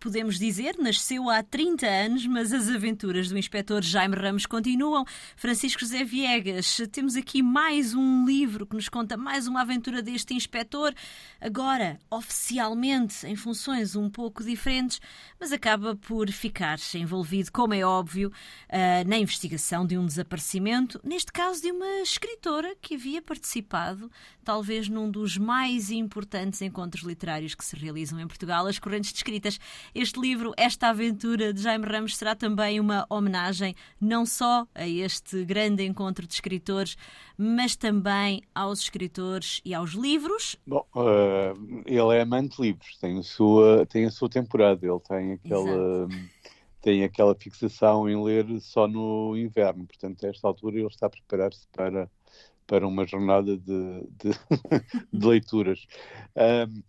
Podemos dizer, nasceu há 30 anos, mas as aventuras do inspetor Jaime Ramos continuam. Francisco José Viegas, temos aqui mais um livro que nos conta mais uma aventura deste inspetor, agora oficialmente em funções um pouco diferentes, mas acaba por ficar envolvido, como é óbvio, eh, na investigação de um desaparecimento, neste caso de uma escritora que havia participado, talvez num dos mais importantes encontros literários que se realizam em Portugal, as correntes de escrita este livro, esta aventura de Jaime Ramos, será também uma homenagem não só a este grande encontro de escritores, mas também aos escritores e aos livros. Bom, uh, ele é amante de livros, tem a sua, tem a sua temporada, ele tem aquela. Tem aquela fixação em ler só no inverno, portanto, a esta altura ele está a preparar-se para, para uma jornada de, de, de leituras. Um,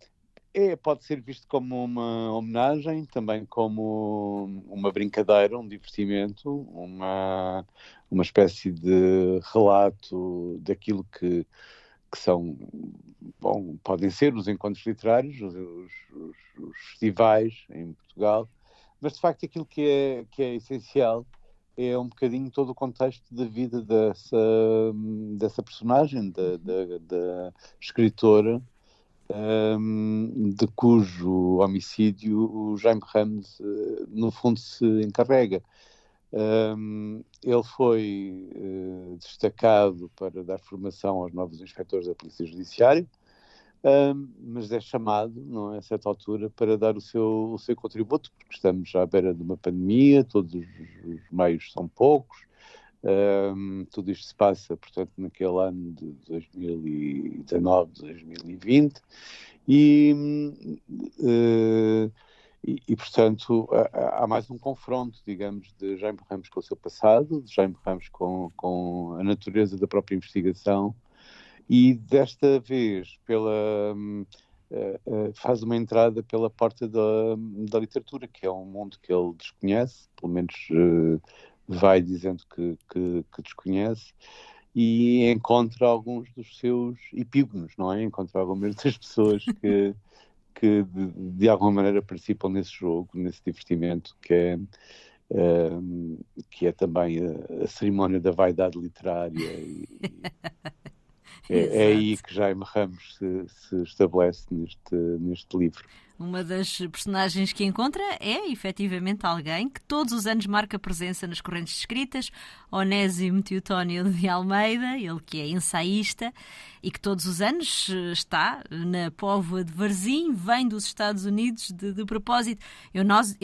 é, pode ser visto como uma homenagem, também como uma brincadeira, um divertimento, uma, uma espécie de relato daquilo que, que são, bom, podem ser os encontros literários, os, os, os festivais em Portugal, mas de facto aquilo que é, que é essencial é um bocadinho todo o contexto da vida dessa, dessa personagem, da, da, da escritora, um, de cujo homicídio o Jaime Ramos, uh, no fundo, se encarrega. Um, ele foi uh, destacado para dar formação aos novos inspectores da Polícia Judiciária, um, mas é chamado, não é, a certa altura, para dar o seu, o seu contributo, porque estamos à beira de uma pandemia, todos os, os meios são poucos, um, tudo isto se passa, portanto, naquele ano de 2019, 2020, e, uh, e, e, portanto, há, há, mais um confronto, digamos, de Jaime Ramos com o seu passado, de Jaime Ramos com, com a natureza da própria investigação, e desta vez, pela. Uh, uh, faz uma entrada pela porta da, da literatura, que é um mundo que ele desconhece, pelo menos uh, vai dizendo que, que, que desconhece e encontra alguns dos seus epígonos, não é? Encontra algumas das pessoas que, que de, de, alguma maneira participam nesse jogo, nesse divertimento, que é, um, que é também a, a, cerimónia da vaidade literária. E, é, é, aí que Jaime Ramos se, se estabelece neste, neste livro. Uma das personagens que encontra é, efetivamente, alguém que todos os anos marca presença nas correntes escritas, Onésimo Teutónio de Almeida, ele que é ensaísta e que todos os anos eh, está na póvoa de Varzim, vem dos Estados Unidos de, de propósito.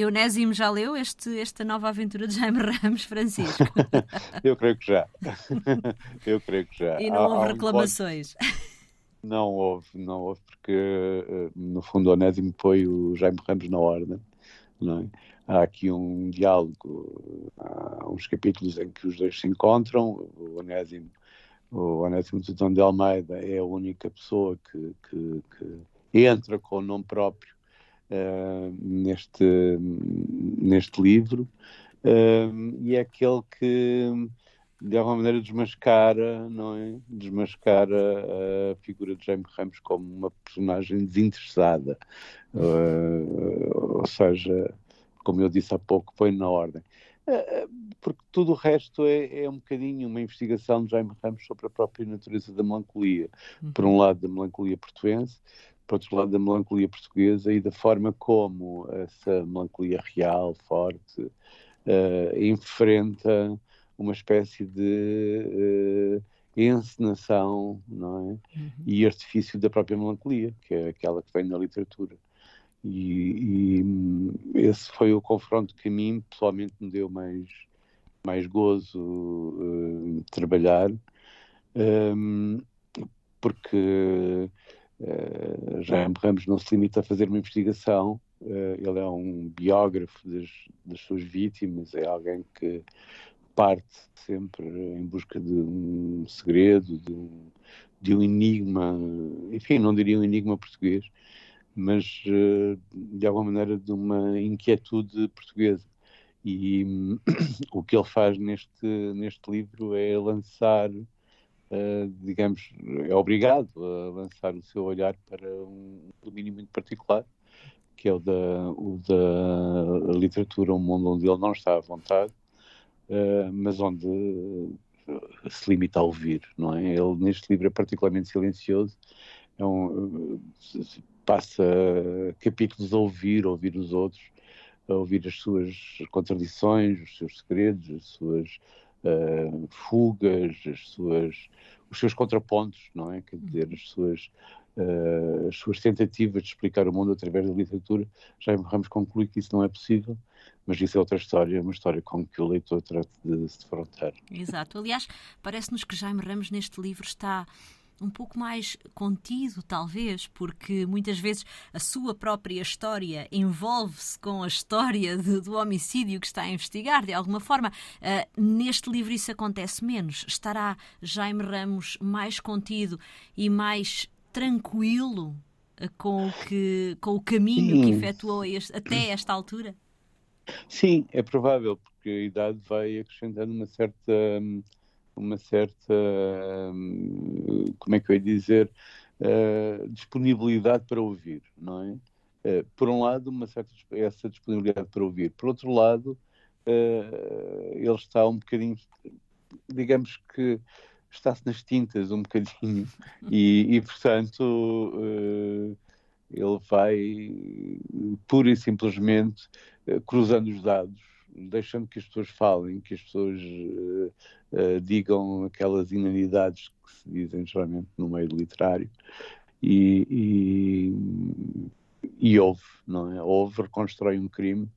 Onésimo já leu este, esta nova aventura de Jaime Ramos Francisco? Eu creio que já. Eu creio que já. E não houve reclamações. Não houve, não houve, porque eh, no fundo Onésimo põe o Jaime Ramos na ordem. É? Há aqui um diálogo, há uns capítulos em que os dois se encontram. O Onésimo, o Onésimo Tutão de Almeida é a única pessoa que, que, que entra com o nome próprio uh, neste, neste livro. Uh, e é aquele que de alguma maneira desmascara, não é? Desmascara a figura de Jaime Ramos como uma personagem desinteressada. Uh, ou seja, como eu disse há pouco, põe na ordem. Uh, porque tudo o resto é, é, um bocadinho uma investigação de Jaime Ramos sobre a própria natureza da melancolia. Uhum. Por um lado, da melancolia portuense, por outro lado, da melancolia portuguesa e da forma como essa melancolia real, forte, uh, enfrenta uma espécie de uh, encenação não é? Uhum. e artifício da própria melancolia, que é aquela que vem na literatura. E, e, esse foi o confronto que a mim pessoalmente me deu mais, mais gozo uh, trabalhar, um, ehm, porque uh, Jaime Ramos não se limita a fazer uma investigação, uh, ele é um biógrafo das, das suas vítimas, é alguém que parte sempre em busca de um segredo, de um, de um enigma, enfim, não diria um enigma português, mas eh, de alguma maneira de uma inquietude portuguesa. E o que ele faz neste, neste livro é lançar, uh, digamos, é obrigado a lançar o seu olhar para um domínio muito particular, que é o da, o da literatura, um mundo onde ele não está à vontade, uh, mas onde se limita a ouvir, não é? Ele neste livro é particularmente silencioso, é um, passa capítulos a ouvir, a ouvir os outros, a ouvir as suas contradições, os seus segredos, as suas uh, fugas, as suas, os seus contrapontos, não é? Quer dizer, as suas, uh, as suas tentativas de explicar o mundo através da literatura. Já Ramos conclui que isso não é possível, mas isso é outra história, uma história com que o leitor trata de se defrontar. Exato. Aliás, parece-nos que Jaime Ramos neste livro está um pouco mais contido, talvez, porque muitas vezes a sua própria história envolve-se com a história de, do homicídio que está a investigar, de alguma forma. Uh, neste livro isso acontece menos. Estará Jaime Ramos mais contido e mais tranquilo uh, com, o que, com o caminho Sim. que efetuou este, até esta altura? Sim, é provável, porque a idade vai acrescentando uma certa. Hum, uma certa, hum, como é que eu ia dizer, uh, disponibilidade para ouvir, não é? Uh, por um lado, uma certa essa disponibilidade para ouvir. Por outro lado, uh, ele está um bocadinho, digamos que está-se nas tintas um bocadinho e, e portanto, ele vai pura e simplesmente cruzando os dados deixando que as pessoas falem, que as pessoas uh, uh, digam aquelas inanidades que se dizem geralmente no meio literário e, e, e ouve, não é? Ouve, reconstrói um crime,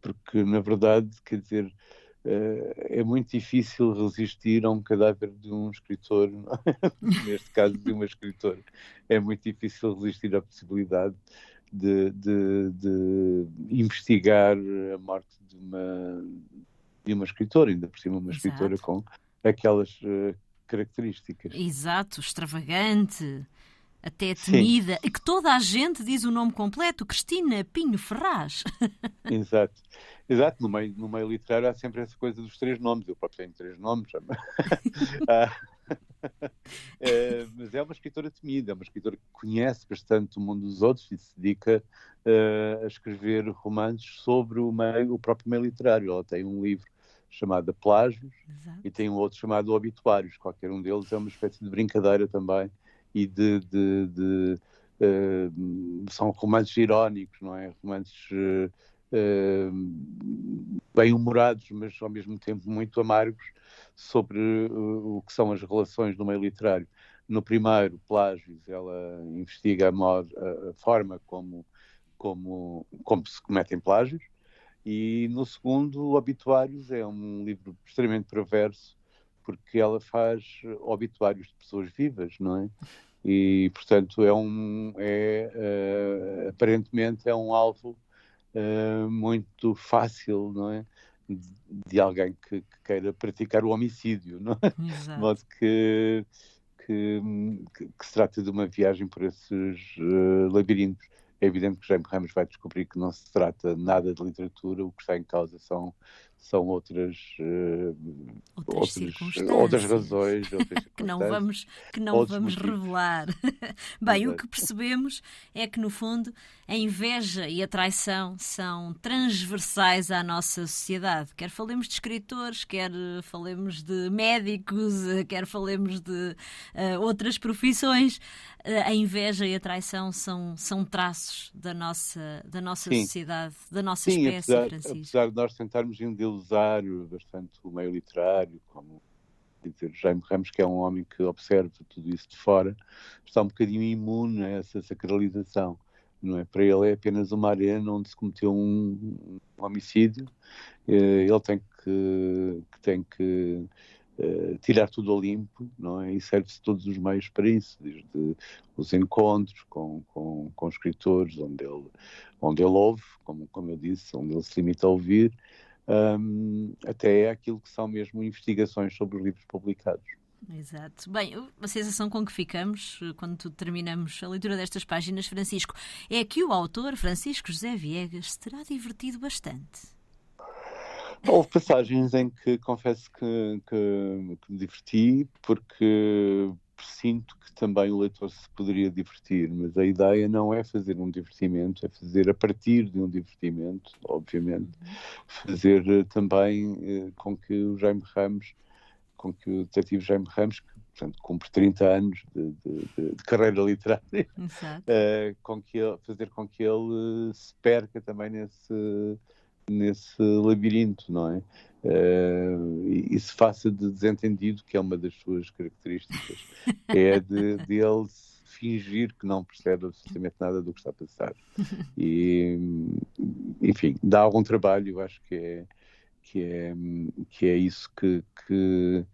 porque na verdade, quer dizer, é muito difícil resistir a um cadáver de um escritor, é? neste caso de uma escritora, é muito difícil resistir à possibilidade de, de, de, investigar a morte de uma, de uma escritora, ainda por cima uma Exato. escritora com aquelas uh, características. Exato, extravagante, até temida, e que toda a gente diz o nome completo, Cristina Pinho Ferraz. Exato. Exato, no meio, no meio literário há sempre essa coisa dos três nomes, eu próprio tenho três nomes. ah, é, mas é uma escritora temida, é uma escritora que conhece bastante o mundo dos outros e se dedica uh, a escrever romances sobre o, meio, o próprio meio literário. Ela tem um livro chamado Plágios e tem um outro chamado Obituários. Qualquer um deles é uma espécie de brincadeira também e de, de, de uh, são romances irónicos, não é? Romances uh, bem-humorados, mas ao mesmo tempo muito amargos sobre uh, o que são as relações no meio literário. No primeiro, Plágios, ela investiga a, modo, a, forma como, como, como se cometem plágios, e no segundo, Obituários, é um livro extremamente perverso, porque ela faz obituários de pessoas vivas, não é? E, portanto, é um, é, uh, aparentemente é um alvo uh, muito fácil, não é? De, alguém que, que, queira praticar o homicídio, não é? De modo que, que, que, se trata de uma viagem por esses uh, labirintos. É evidente que Jaime Ramos vai descobrir que não se trata nada de literatura, o que está em causa são são outras, uh, outras, outras, outras, razões outras que não vamos, que não vamos revelar. Bem, Exato. o que percebemos é que, no fundo, a inveja e a traição são transversais à nossa sociedade. Quer falemos de escritores, quer falemos de médicos, quer falemos de uh, outras profissões, a inveja e a traição são, são traços da nossa, da nossa sociedade, da nossa Sim, espécie, apesar, Francisco. apesar de nós tentarmos usar bastante o meio literário, como dizer, Jaime Ramos, que é um homem que observa tudo isso de fora, está um bocadinho imune a essa sacralização. Não é? Para ele é apenas uma arena onde se cometeu um, um homicídio. Eh, ele tem que, que tem que uh, tirar tudo ao limpo, não é? E serve-se todos os meios para isso, desde os encontros com, com, com escritores, onde ele, onde ele ouve, como, como eu disse, onde ele se limita a ouvir, um, até aquilo que são mesmo investigações sobre os livros publicados. Exato. Bem, a sensação com que ficamos eh, quando terminamos a leitura destas páginas, Francisco, é que o autor, Francisco José Viegas, terá divertido bastante. Houve passagens em que confesso que, que, que me diverti, porque sinto que também o leitor se poderia divertir, mas a ideia não é fazer um divertimento, é fazer a partir de um divertimento, obviamente, fazer uh, também uh, com que o Jaime Ramos, com que o detetive Jaime Ramos, que portanto, cumpre 30 anos de, de, de, de carreira literária, uh, com que ele, fazer com que ele se perca também nesse, nesse labirinto, não é? Uh, e, e, se faça de desentendido, que é uma das suas características, é de, de ele fingir que não percebe absolutamente nada do que está a passar. E, enfim, dá algum trabalho, eu acho que é, que é, que é isso que, que,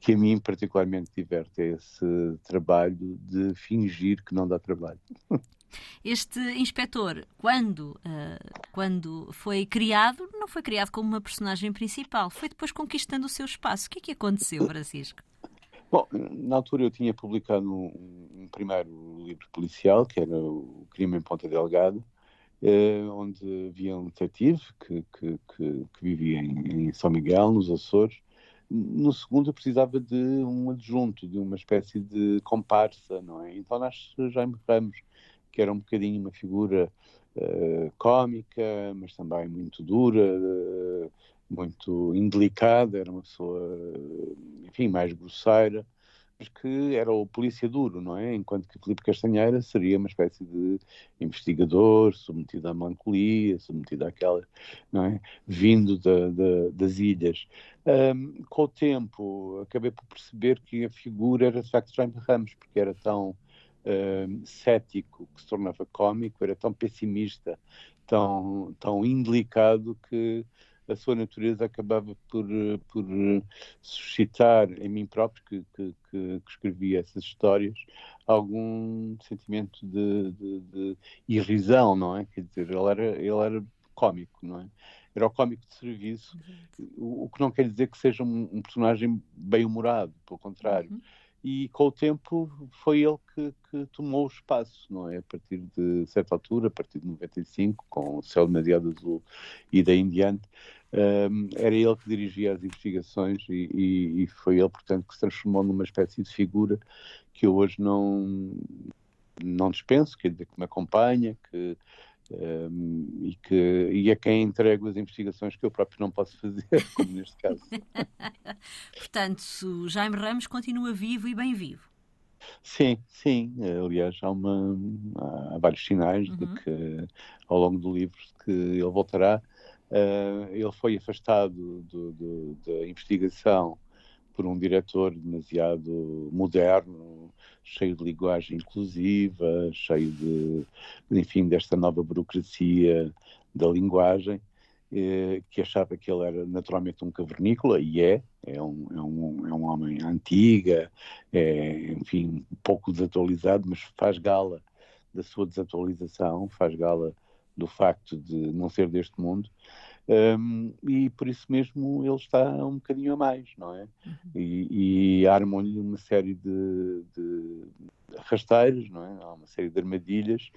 que a mim particularmente diverte, é esse trabalho de fingir que não dá trabalho. Este inspetor, quando, uh, quando foi criado, não foi criado como uma personagem principal, foi depois conquistando o seu espaço. O que é que aconteceu, Francisco? Bom, na altura eu tinha publicado um, primeiro livro policial, que era O Crime em Ponta Delgada, uh, onde havia um detetive que, que, que, que vivia em, em São Miguel, nos Açores, no segundo eu precisava de um adjunto, de uma espécie de comparsa, não é? Então nasce Jaime Ramos, que era um bocadinho uma figura uh, cómica, mas também muito dura, uh, muito indelicada, era uma pessoa, enfim, mais grosseira, mas que era o polícia duro, não é? Enquanto que Filipe Castanheira seria uma espécie de investigador, submetido à melancolia, submetido àquela, não é? Vindo da, da, das ilhas. Um, com o tempo, acabei por perceber que a figura era de facto Jaime Ramos, porque era tão uh, cético que se tornava cómico, era tão pessimista, tão, tão indelicado que a sua natureza acabava por, por suscitar em mim próprio, que, que, que, que escrevi essas histórias, algum sentimento de, de, de, irrisão, não é? Quer dizer, ele era, ele era cómico, não é? Era o cómico de serviço, uhum. o, o, que não quer dizer que seja um, um personagem bem-humorado, pelo contrário. Uhum e com o tempo foi ele que, que, tomou o espaço, não é? A partir de certa altura, a partir de 95, com o Céu Demasiado Azul e daí em diante, um, era ele que dirigia as investigações e, e, e, foi ele, portanto, que se transformou numa espécie de figura que eu hoje não, não dispenso, quer dizer, que me acompanha, que um, e, que, e a quem entrego as investigações que eu próprio não posso fazer, como neste caso. Portanto, o Jaime Ramos continua vivo e bem vivo. Sim, sim. Aliás, há, uma, há vários sinais uhum. de que ao longo do livro que ele voltará. Uh, ele foi afastado do, do, da investigação por um diretor demasiado moderno, cheio de linguagem inclusiva, cheio de, enfim, desta nova burocracia da linguagem, eh, que achava que ele era naturalmente um cavernícola, e é, é um, é um, é um homem antiga, é, enfim, pouco desatualizado, mas faz gala da sua desatualização, faz gala do facto de não ser deste mundo, um, e por isso mesmo ele está um bocadinho a mais, não é? Uhum. E, e armam-lhe uma série de, de rasteiros, não é? Há uma série de armadilhas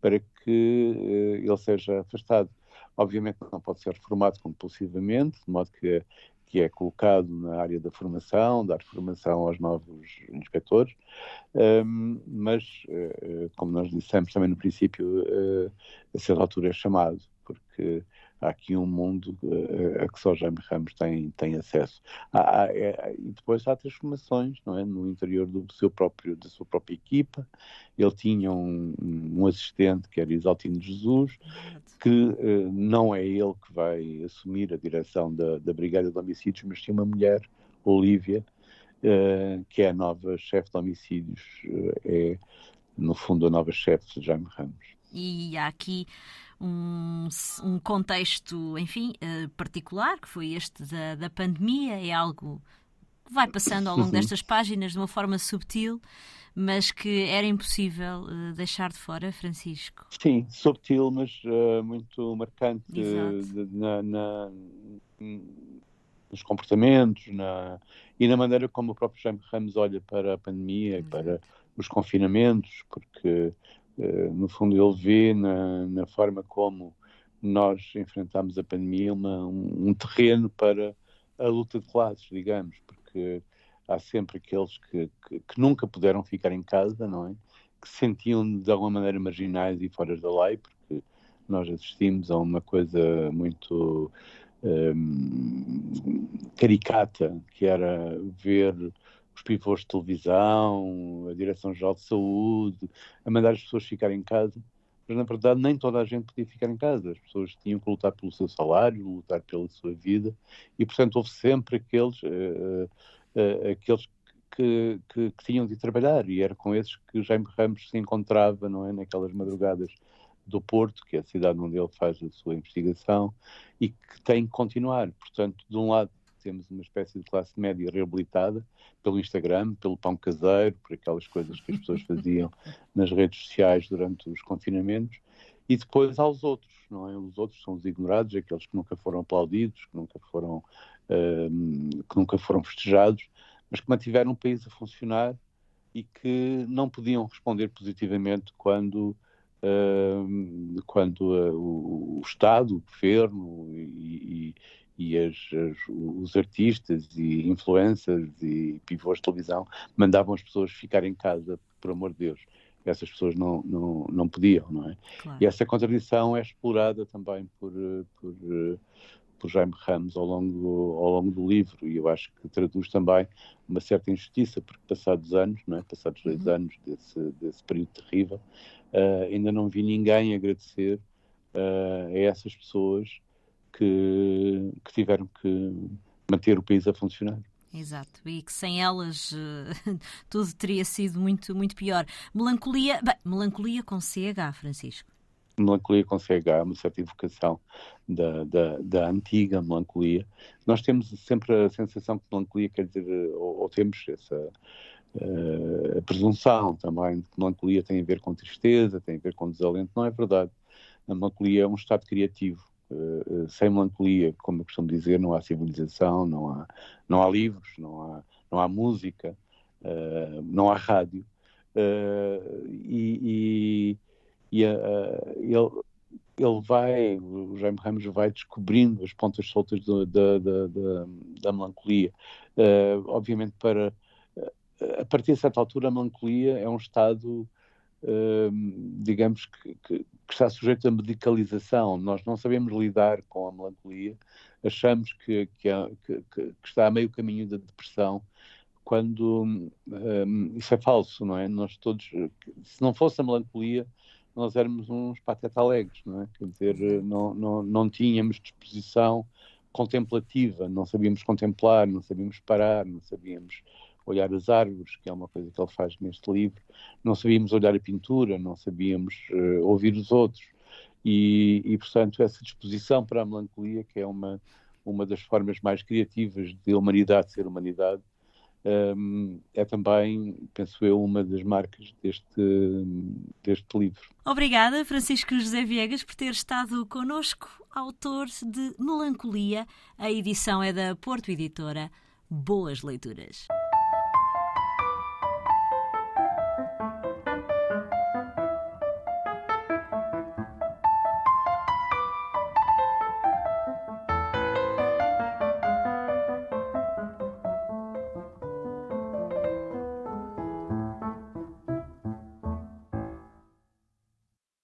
para que uh, ele seja afastado. Obviamente não pode ser reformado compulsivamente, de modo que, que é colocado na área da formação, dar formação aos novos inspectores, um, mas, uh, como nós dissemos também no princípio, uh, a certa altura é chamado, porque há aqui um mundo uh, a que só Jaime Ramos tem, tem acesso. Há, há, é, e depois há transformações não é? no interior do seu próprio, da sua própria equipa. Ele tinha um, um assistente que era Isaltino Jesus, que uh, não é ele que vai assumir a direção da, da Brigada de Homicídios, mas tinha uma mulher, Olívia, uh, que é a nova chefe de homicídios, é no fundo a nova chefe de Jaime Ramos. E há aqui um, um contexto, enfim, uh, particular, que foi este da, da pandemia, é algo que vai passando ao longo destas páginas de uma forma subtil, mas que era impossível uh, deixar de fora, Francisco. Sim, subtil, mas uh, muito marcante na, na, nos comportamentos na, e na maneira como o próprio Jaime Ramos olha para a pandemia e para os confinamentos, porque no fundo, ele vê na, na, forma como nós enfrentamos a pandemia uma, um, um, terreno para a luta de classes, digamos, porque há sempre aqueles que, que, que, nunca puderam ficar em casa, não é? Que se sentiam de alguma maneira marginais e fora da lei, porque nós assistimos a uma coisa muito um, caricata, que era ver os pivôs de televisão, a Direção-Geral de Saúde, a mandar as pessoas ficarem em casa. Mas, na verdade, nem toda a gente podia ficar em casa. As pessoas tinham que lutar pelo seu salário, lutar pela sua vida. E, portanto, houve sempre aqueles, uh, uh, aqueles que, que, que, tinham de trabalhar. E era com esses que Jaime Ramos se encontrava, não é? Naquelas madrugadas do Porto, que é a cidade onde ele faz a sua investigação, e que tem que continuar. Portanto, de um lado, temos uma espécie de classe média reabilitada pelo Instagram, pelo pão caseiro, por aquelas coisas que as pessoas faziam nas redes sociais durante os confinamentos, e depois aos outros, não é? Os outros são os ignorados, aqueles que nunca foram aplaudidos, que nunca foram, uh, que nunca foram festejados, mas que mantiveram o país a funcionar e que não podiam responder positivamente quando Uh, quando uh, o, Estado, o governo e, e, as, as, os artistas e influencers e pivôs de televisão mandavam as pessoas ficar em casa, por amor de Deus. Essas pessoas não, não, não podiam, não é? Claro. E essa contradição é explorada também por, por, por Jaime Ramos ao longo, ao longo do livro e eu acho que traduz também uma certa injustiça, porque passados anos, não é? passados dois uhum. anos desse, desse período terrível, uh, ainda não vi ninguém agradecer uh, a essas pessoas que, que tiveram que manter o país a funcionar. Exato, e que sem elas uh, tudo teria sido muito, muito pior. Melancolia, bem, melancolia com CH, Francisco. Melancolia com CH, uma certa evocação da, da, da, antiga melancolia. Nós temos sempre a sensação que melancolia quer dizer, ou, ou temos essa uh, presunção também, de que melancolia tem a ver com tristeza, tem a ver com desalento. Não é verdade. A melancolia é um estado criativo sem melancolia, como eu costumo dizer, não há civilização, não há, não há livros, não há, não há música, uh, não há rádio. E, e, e ele, ele vai, o Jaime Ramos vai descobrindo as pontas soltas do, da, da, da, da, melancolia. obviamente, para a partir de certa altura, a melancolia é um estado digamos que, que, que, está sujeito a medicalização. Nós não sabemos lidar com a melancolia, achamos que, que, que está a meio caminho da depressão, quando um, isso é falso, não é? Nós todos, se não fosse a melancolia, nós éramos uns pateta alegres, não é? Quer dizer, não, não, não tínhamos disposição contemplativa, não sabíamos contemplar, não sabíamos parar, não sabíamos olhar as árvores, que é uma coisa que ele faz neste livro. Não sabíamos olhar a pintura, não sabíamos uh, ouvir os outros. E, e, portanto, essa disposição para a melancolia, que é uma, uma das formas mais criativas de humanidade ser humanidade, um, é também, penso eu, uma das marcas deste, deste livro. Obrigada, Francisco José Viegas, por ter estado connosco, autor de Melancolia. A edição é da Porto Editora. Boas leituras.